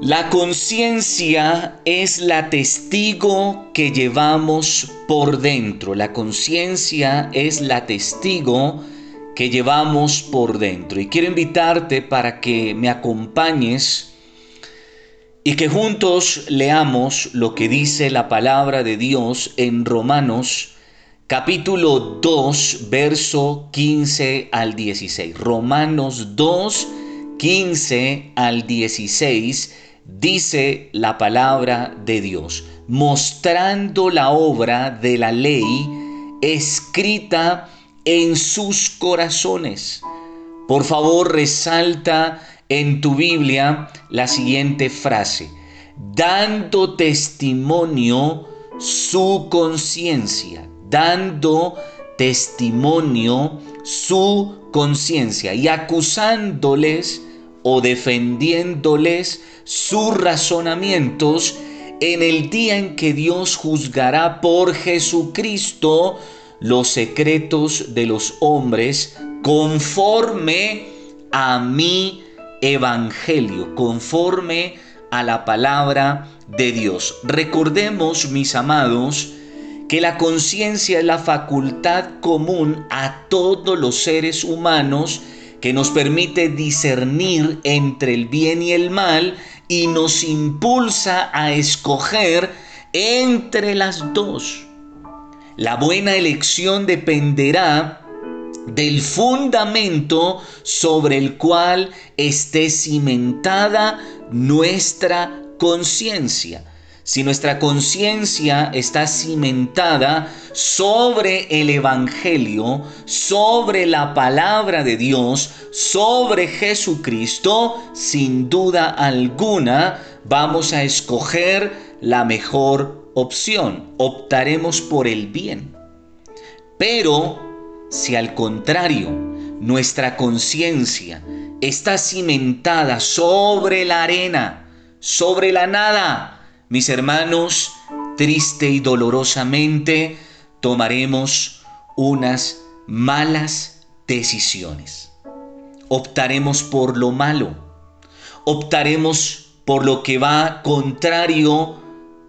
La conciencia es la testigo que llevamos por dentro. La conciencia es la testigo que llevamos por dentro. Y quiero invitarte para que me acompañes y que juntos leamos lo que dice la palabra de Dios en Romanos capítulo 2, verso 15 al 16. Romanos 2, 15 al 16 dice la palabra de Dios, mostrando la obra de la ley escrita en sus corazones. Por favor, resalta en tu Biblia la siguiente frase, dando testimonio su conciencia, dando testimonio su conciencia y acusándoles o defendiéndoles sus razonamientos en el día en que Dios juzgará por Jesucristo los secretos de los hombres conforme a mi evangelio, conforme a la palabra de Dios. Recordemos, mis amados, que la conciencia es la facultad común a todos los seres humanos que nos permite discernir entre el bien y el mal y nos impulsa a escoger entre las dos. La buena elección dependerá del fundamento sobre el cual esté cimentada nuestra conciencia si nuestra conciencia está cimentada sobre el Evangelio, sobre la palabra de Dios, sobre Jesucristo, sin duda alguna vamos a escoger la mejor opción, optaremos por el bien. Pero si al contrario nuestra conciencia está cimentada sobre la arena, sobre la nada, mis hermanos, triste y dolorosamente tomaremos unas malas decisiones. Optaremos por lo malo. Optaremos por lo que va contrario,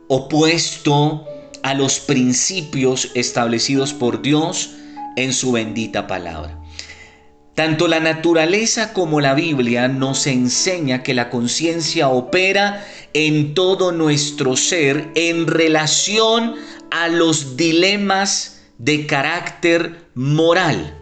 opuesto a los principios establecidos por Dios en su bendita palabra. Tanto la naturaleza como la Biblia nos enseña que la conciencia opera en todo nuestro ser en relación a los dilemas de carácter moral.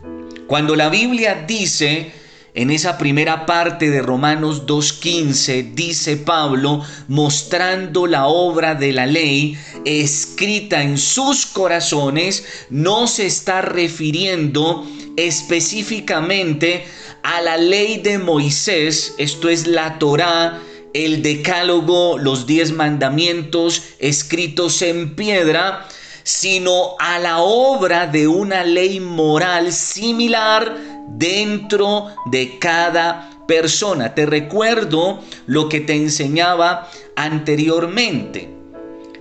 Cuando la Biblia dice en esa primera parte de Romanos 2.15 dice Pablo, mostrando la obra de la ley escrita en sus corazones, no se está refiriendo específicamente a la ley de Moisés, esto es la Torá, el decálogo, los diez mandamientos escritos en piedra, sino a la obra de una ley moral similar dentro de cada persona. Te recuerdo lo que te enseñaba anteriormente.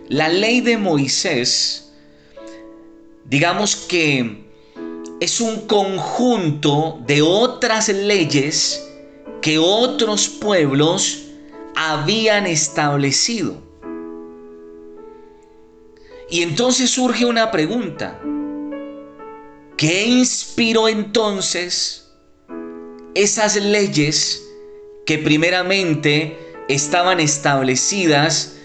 La ley de Moisés, digamos que es un conjunto de otras leyes que otros pueblos habían establecido. Y entonces surge una pregunta. ¿Qué inspiró entonces esas leyes que primeramente estaban establecidas?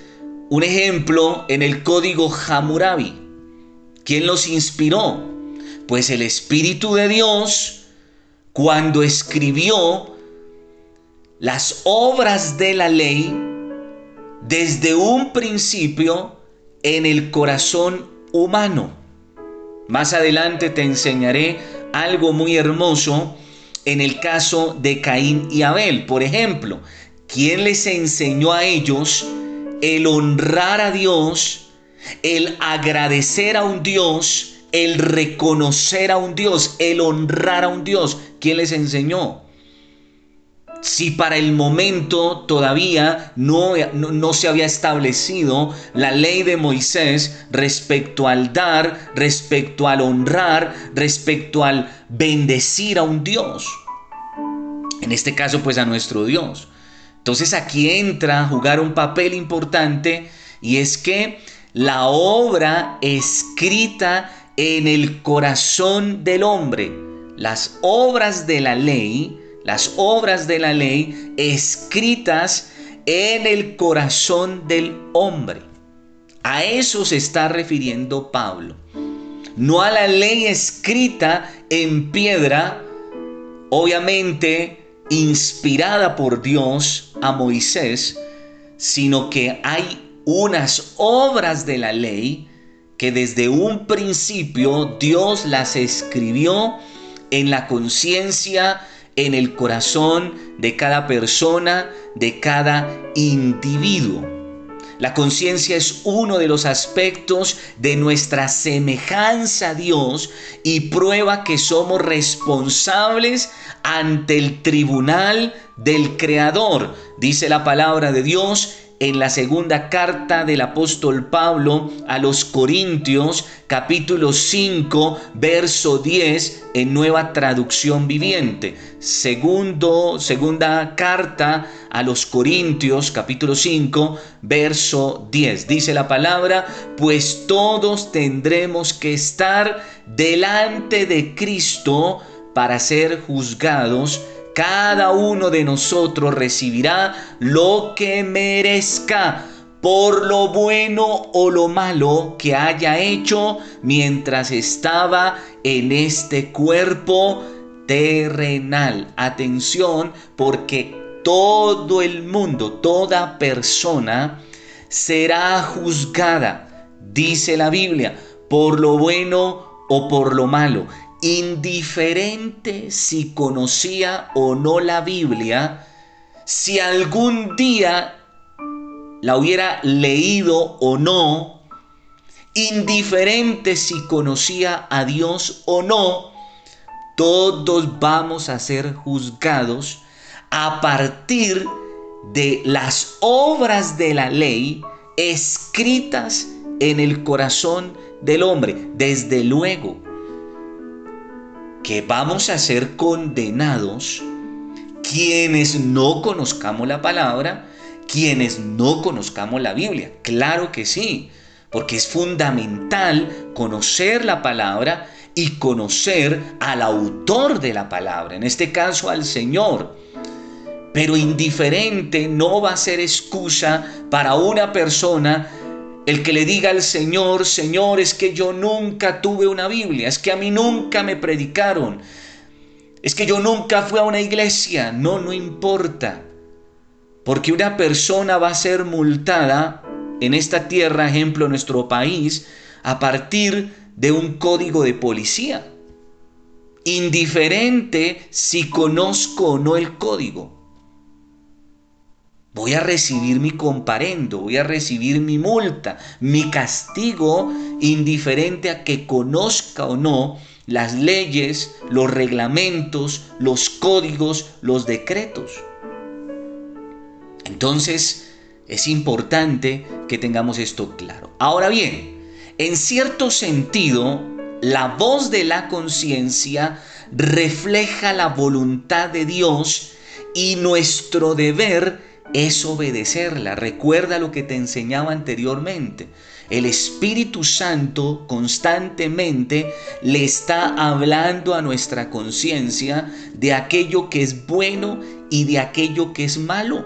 Un ejemplo en el código Hammurabi. ¿Quién los inspiró? Pues el Espíritu de Dios cuando escribió las obras de la ley desde un principio en el corazón humano. Más adelante te enseñaré algo muy hermoso en el caso de Caín y Abel. Por ejemplo, ¿quién les enseñó a ellos el honrar a Dios, el agradecer a un Dios, el reconocer a un Dios, el honrar a un Dios? ¿Quién les enseñó? Si para el momento todavía no, no, se había establecido la ley de Moisés respecto al dar, respecto al honrar, respecto al bendecir a un Dios. En este caso, pues a nuestro Dios. Entonces aquí entra a jugar un papel importante y es que la obra escrita en el corazón del hombre, las obras de la ley, las obras de la ley escritas en el corazón del hombre. A eso se está refiriendo Pablo. No a la ley escrita en piedra, obviamente inspirada por Dios a Moisés, sino que hay unas obras de la ley que desde un principio Dios las escribió en la conciencia, en el corazón de cada persona, de cada individuo. La conciencia es uno de los aspectos de nuestra semejanza a Dios y prueba que somos responsables ante el tribunal del Creador. Dice la palabra de Dios en la segunda carta del apóstol Pablo a los Corintios, capítulo 5, verso 10, en nueva traducción viviente. Segundo, segunda carta a los Corintios, capítulo 5, verso 10. Dice la palabra, pues todos tendremos que estar delante de Cristo para ser juzgados cada uno de nosotros recibirá lo que merezca por lo bueno o lo malo que haya hecho mientras estaba en este cuerpo terrenal. Atención, porque todo el mundo, toda persona será juzgada, dice la Biblia, por lo bueno o por lo malo indiferente si conocía o no la Biblia, si algún día la hubiera leído o no, indiferente si conocía a Dios o no, todos vamos a ser juzgados a partir de las obras de la ley escritas en el corazón del hombre. Desde luego, que vamos a ser condenados quienes no conozcamos la palabra, quienes no conozcamos la Biblia. Claro que sí, porque es fundamental conocer la palabra y conocer al autor de la palabra, en este caso al Señor. Pero indiferente no va a ser excusa para una persona el que le diga al Señor, Señor, es que yo nunca tuve una Biblia, es que a mí nunca me predicaron, es que yo nunca fui a una iglesia. No, no importa. Porque una persona va a ser multada en esta tierra, ejemplo, nuestro país, a partir de un código de policía. Indiferente si conozco o no el código. Voy a recibir mi comparendo, voy a recibir mi multa, mi castigo, indiferente a que conozca o no las leyes, los reglamentos, los códigos, los decretos. Entonces, es importante que tengamos esto claro. Ahora bien, en cierto sentido, la voz de la conciencia refleja la voluntad de Dios y nuestro deber es obedecerla. Recuerda lo que te enseñaba anteriormente. El Espíritu Santo constantemente le está hablando a nuestra conciencia de aquello que es bueno y de aquello que es malo.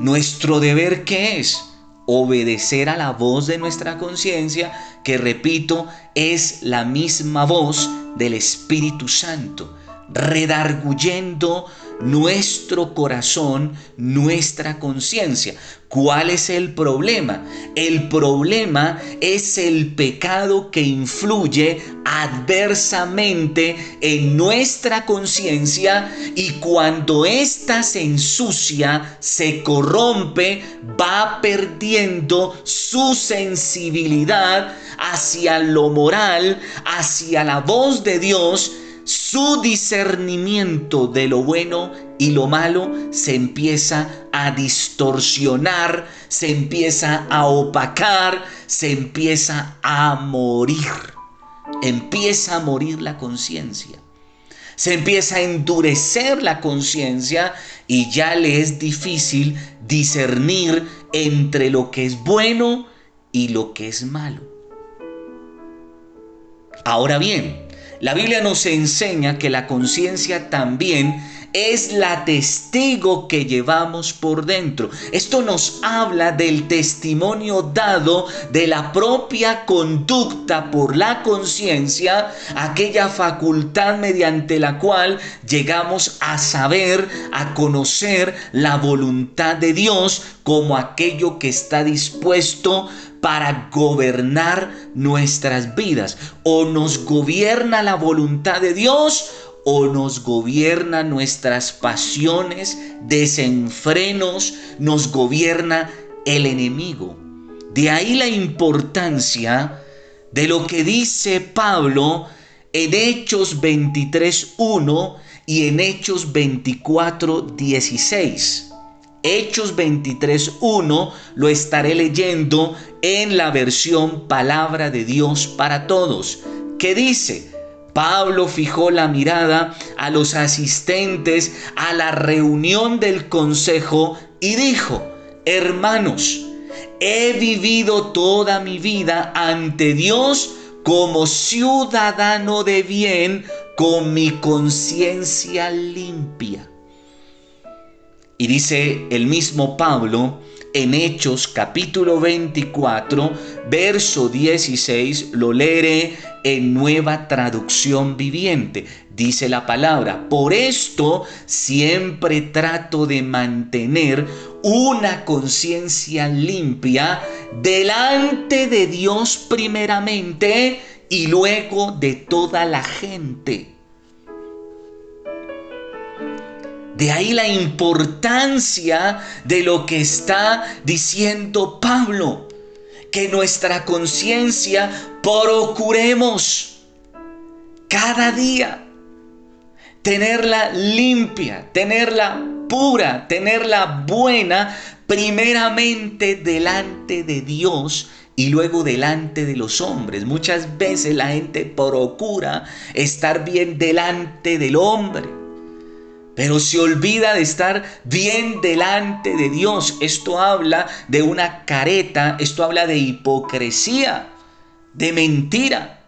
Nuestro deber qué es? Obedecer a la voz de nuestra conciencia, que repito, es la misma voz del Espíritu Santo, redarguyendo nuestro corazón, nuestra conciencia. ¿Cuál es el problema? El problema es el pecado que influye adversamente en nuestra conciencia y cuando ésta se ensucia, se corrompe, va perdiendo su sensibilidad hacia lo moral, hacia la voz de Dios su discernimiento de lo bueno y lo malo se empieza a distorsionar, se empieza a opacar, se empieza a morir. Empieza a morir la conciencia. Se empieza a endurecer la conciencia y ya le es difícil discernir entre lo que es bueno y lo que es malo. Ahora bien, la Biblia nos enseña que la conciencia también es la testigo que llevamos por dentro. Esto nos habla del testimonio dado de la propia conducta por la conciencia, aquella facultad mediante la cual llegamos a saber, a conocer la voluntad de Dios como aquello que está dispuesto para gobernar nuestras vidas. O nos gobierna la voluntad de Dios o nos gobierna nuestras pasiones, desenfrenos, nos gobierna el enemigo. De ahí la importancia de lo que dice Pablo en Hechos 23.1 y en Hechos 24.16. Hechos 23.1 lo estaré leyendo en la versión Palabra de Dios para Todos, que dice, Pablo fijó la mirada a los asistentes a la reunión del consejo y dijo, hermanos, he vivido toda mi vida ante Dios como ciudadano de bien con mi conciencia limpia. Y dice el mismo Pablo en Hechos capítulo 24, verso 16, lo leeré en nueva traducción viviente. Dice la palabra, por esto siempre trato de mantener una conciencia limpia delante de Dios primeramente y luego de toda la gente. De ahí la importancia de lo que está diciendo Pablo. Que nuestra conciencia procuremos cada día tenerla limpia, tenerla pura, tenerla buena, primeramente delante de Dios y luego delante de los hombres. Muchas veces la gente procura estar bien delante del hombre pero se olvida de estar bien delante de Dios. Esto habla de una careta, esto habla de hipocresía, de mentira,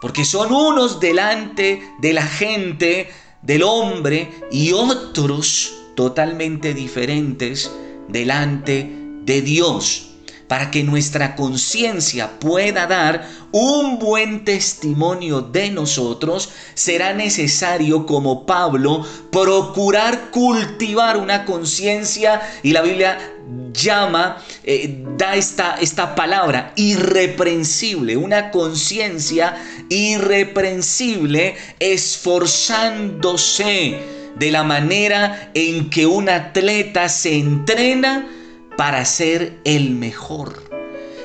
porque son unos delante de la gente, del hombre, y otros totalmente diferentes delante de Dios para que nuestra conciencia pueda dar un buen testimonio de nosotros, será necesario, como Pablo, procurar cultivar una conciencia y la Biblia llama, eh, da esta, esta palabra, irreprensible, una conciencia irreprensible, esforzándose de la manera en que un atleta se entrena para ser el mejor.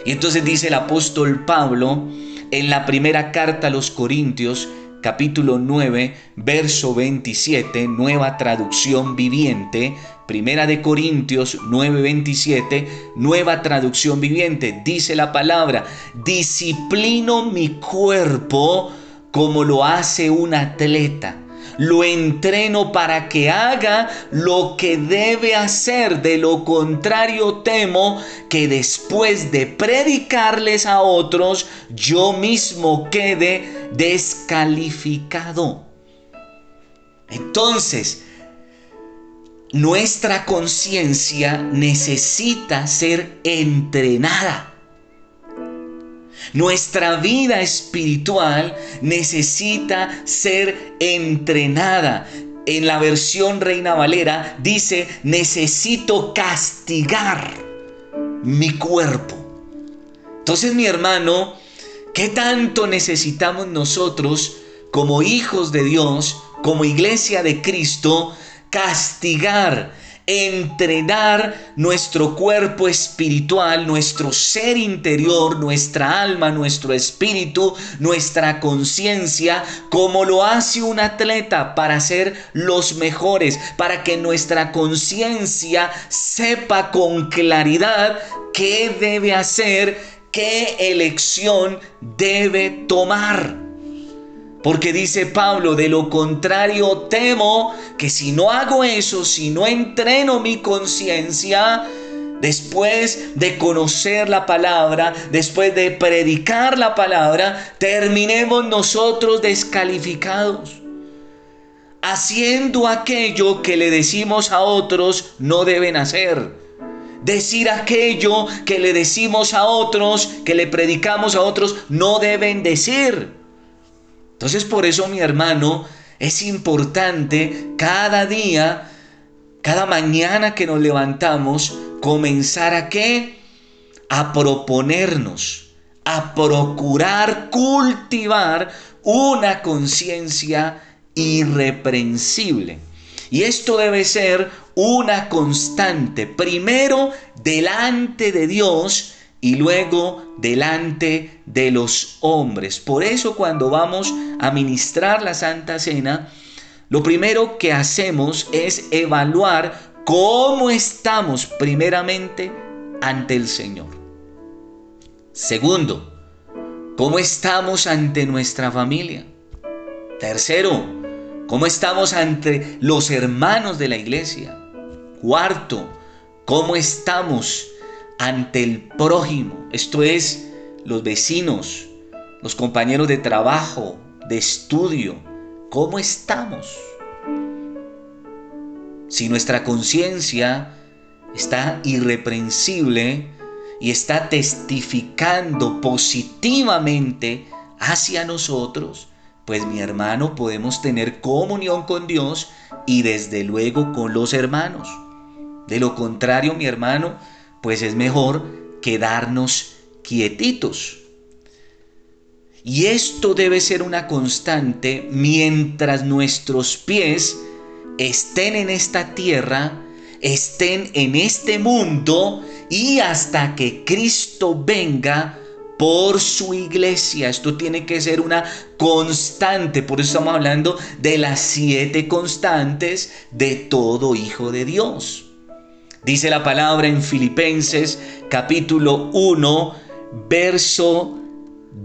Y entonces dice el apóstol Pablo en la primera carta a los Corintios, capítulo 9, verso 27, nueva traducción viviente, Primera de Corintios 9, 27, nueva traducción viviente, dice la palabra, disciplino mi cuerpo como lo hace un atleta lo entreno para que haga lo que debe hacer. De lo contrario temo que después de predicarles a otros, yo mismo quede descalificado. Entonces, nuestra conciencia necesita ser entrenada. Nuestra vida espiritual necesita ser entrenada. En la versión Reina Valera dice, necesito castigar mi cuerpo. Entonces mi hermano, ¿qué tanto necesitamos nosotros como hijos de Dios, como iglesia de Cristo, castigar entrenar nuestro cuerpo espiritual, nuestro ser interior, nuestra alma, nuestro espíritu, nuestra conciencia, como lo hace un atleta para ser los mejores, para que nuestra conciencia sepa con claridad qué debe hacer, qué elección debe tomar. Porque dice Pablo, de lo contrario temo que si no hago eso, si no entreno mi conciencia, después de conocer la palabra, después de predicar la palabra, terminemos nosotros descalificados, haciendo aquello que le decimos a otros no deben hacer. Decir aquello que le decimos a otros, que le predicamos a otros, no deben decir. Entonces por eso mi hermano, es importante cada día, cada mañana que nos levantamos, comenzar a qué? A proponernos, a procurar cultivar una conciencia irreprensible. Y esto debe ser una constante, primero delante de Dios y luego delante de los hombres. Por eso cuando vamos a ministrar la Santa Cena, lo primero que hacemos es evaluar cómo estamos primeramente ante el Señor. Segundo, cómo estamos ante nuestra familia. Tercero, cómo estamos ante los hermanos de la iglesia. Cuarto, cómo estamos ante el prójimo, esto es, los vecinos, los compañeros de trabajo, de estudio. ¿Cómo estamos? si nuestra conciencia está irreprensible y está testificando positivamente hacia nosotros, pues mi hermano podemos tener comunión con Dios y desde luego con los hermanos. De lo contrario, mi hermano, pues es mejor quedarnos quietitos. Y esto debe ser una constante mientras nuestros pies estén en esta tierra, estén en este mundo y hasta que Cristo venga por su iglesia. Esto tiene que ser una constante. Por eso estamos hablando de las siete constantes de todo hijo de Dios. Dice la palabra en Filipenses capítulo 1, verso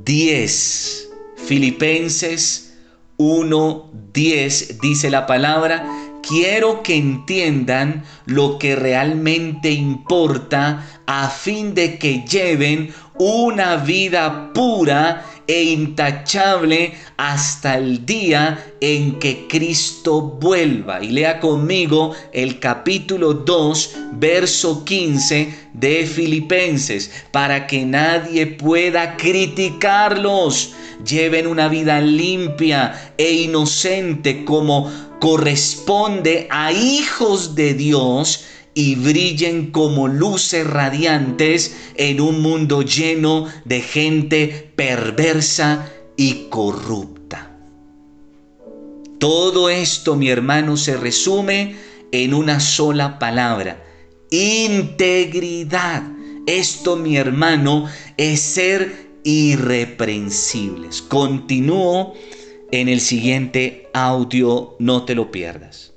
10. Filipenses 1.10 dice la palabra, quiero que entiendan lo que realmente importa a fin de que lleven una vida pura e intachable hasta el día en que Cristo vuelva. Y lea conmigo el capítulo 2, verso 15 de Filipenses, para que nadie pueda criticarlos. Lleven una vida limpia e inocente como corresponde a hijos de Dios y brillen como luces radiantes en un mundo lleno de gente perversa y corrupta. Todo esto, mi hermano, se resume en una sola palabra, integridad. Esto, mi hermano, es ser irreprensibles. Continúo en el siguiente audio, no te lo pierdas.